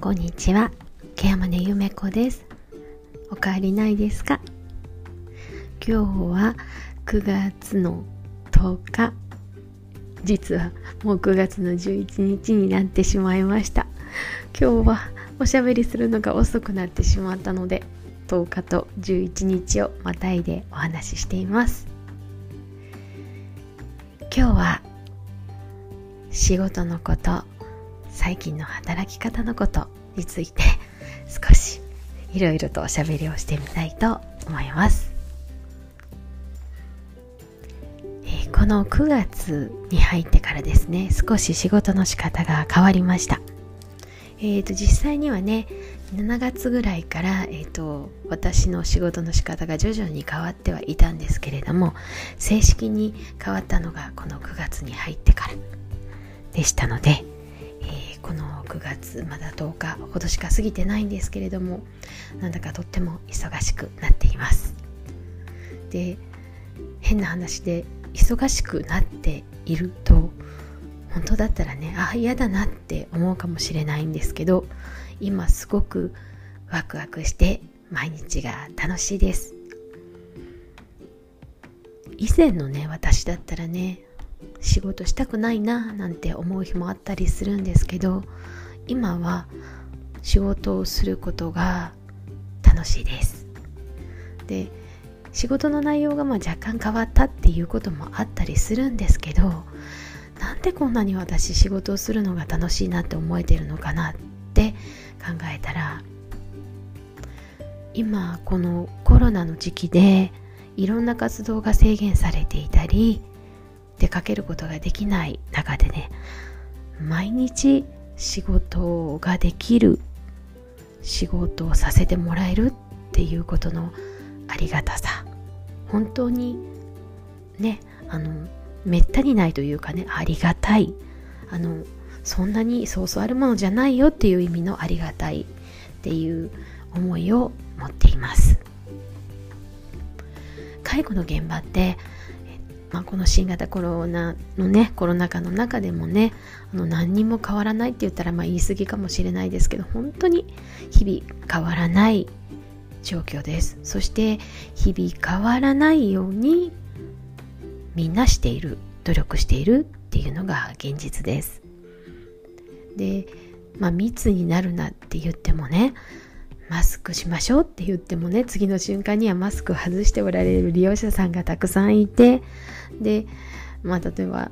こんにちは、ケ山根ゆめ子です。おかわりないですか？今日は9月の10日。実はもう9月の11日になってしまいました。今日はおしゃべりするのが遅くなってしまったので、10日と11日をまたいでお話ししています。今日は仕事のこと最近の働き方のことについて 少しいろいろとおしゃべりをしてみたいと思います、えー、この9月に入ってからですね少し仕事の仕方が変わりました。えーと、実際にはね7月ぐらいから、えーと私の仕事の仕方が徐々に変わってはいたんですけれども正式に変わったのがこの9月に入ってからでしたのでこの9月まだ10日ほどしか過ぎてないんですけれどもなんだかとっても忙しくなっています。で変な話で忙しくなっていると本当だったらねあ嫌だなって思うかもしれないんですけど今すごくワクワクして毎日が楽しいです。以前のね私だったらね仕事したくないななんて思う日もあったりするんですけど今は仕事をすることが楽しいです。で仕事の内容がまあ若干変わったっていうこともあったりするんですけどなんでこんなに私仕事をするのが楽しいなって思えてるのかなって考えたら今このコロナの時期でいろんな活動が制限されていたり出かけることができない中でね毎日仕事ができる仕事をさせてもらえるっていうことのありがたさ。本当にねあのめったにないというかねありがたい。あのそんなにそうそうあるものじゃないよっていう意味のありがたいっていう思いを持っています。介護の現場ってまあ、この新型コロナのねコロナ禍の中でもねあの何にも変わらないって言ったらまあ言い過ぎかもしれないですけど本当に日々変わらない状況です。そして日々変わらないようにみんなしている努力しているっていうのが現実です。でまあ密になるなって言ってもねマスクしましょうって言ってもね次の瞬間にはマスク外しておられる利用者さんがたくさんいてでまあ例えば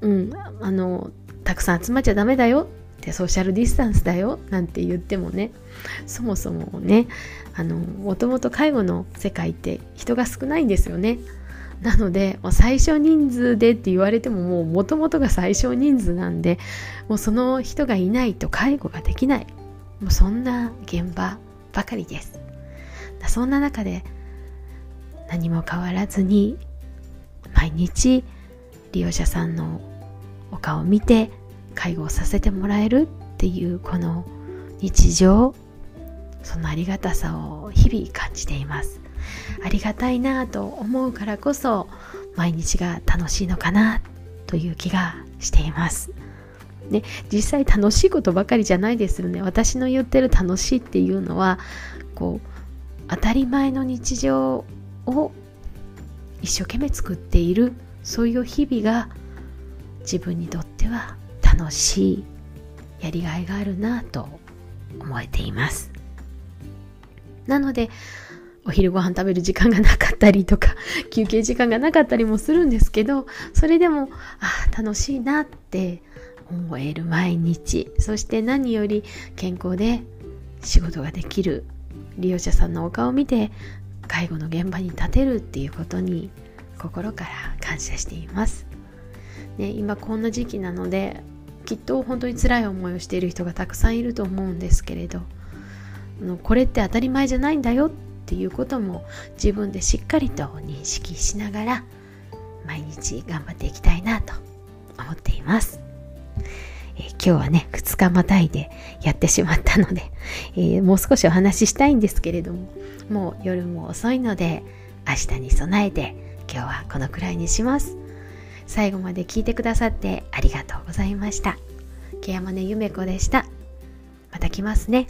うんあのたくさん集まっちゃダメだよってソーシャルディスタンスだよなんて言ってもねそもそもねあのもともと介護の世界って人が少ないんですよね。なのでもう最小人数でって言われてももうもともとが最小人数なんでもうその人がいないと介護ができない。もうそんな現場ばかりです。そんな中で何も変わらずに毎日利用者さんのお顔を見て介護をさせてもらえるっていうこの日常そのありがたさを日々感じています。ありがたいなと思うからこそ毎日が楽しいのかなという気がしています。ね、実際楽しいことばかりじゃないですよね。私の言ってる楽しいっていうのはこう当たり前の日常を一生懸命作っているそういう日々が自分にとっては楽しいやりがいがあるなと思えています。なのでお昼ご飯食べる時間がなかったりとか休憩時間がなかったりもするんですけどそれでもあ楽しいなって思える毎日そして何より健康で仕事ができる利用者さんのお顔を見て介護の現場に立てるっていうことに心から感謝しています、ね、今こんな時期なのできっと本当に辛い思いをしている人がたくさんいると思うんですけれどこれって当たり前じゃないんだよっていうことも自分でしっかりと認識しながら毎日頑張っていきたいなと思っています。えー、今日はね、2日またいでやってしまったので、えー、もう少しお話ししたいんですけれども、もう夜も遅いので、明日に備えて今日はこのくらいにします。最後まで聞いてくださってありがとうございました。ケ山根ゆめ子でした。また来ますね。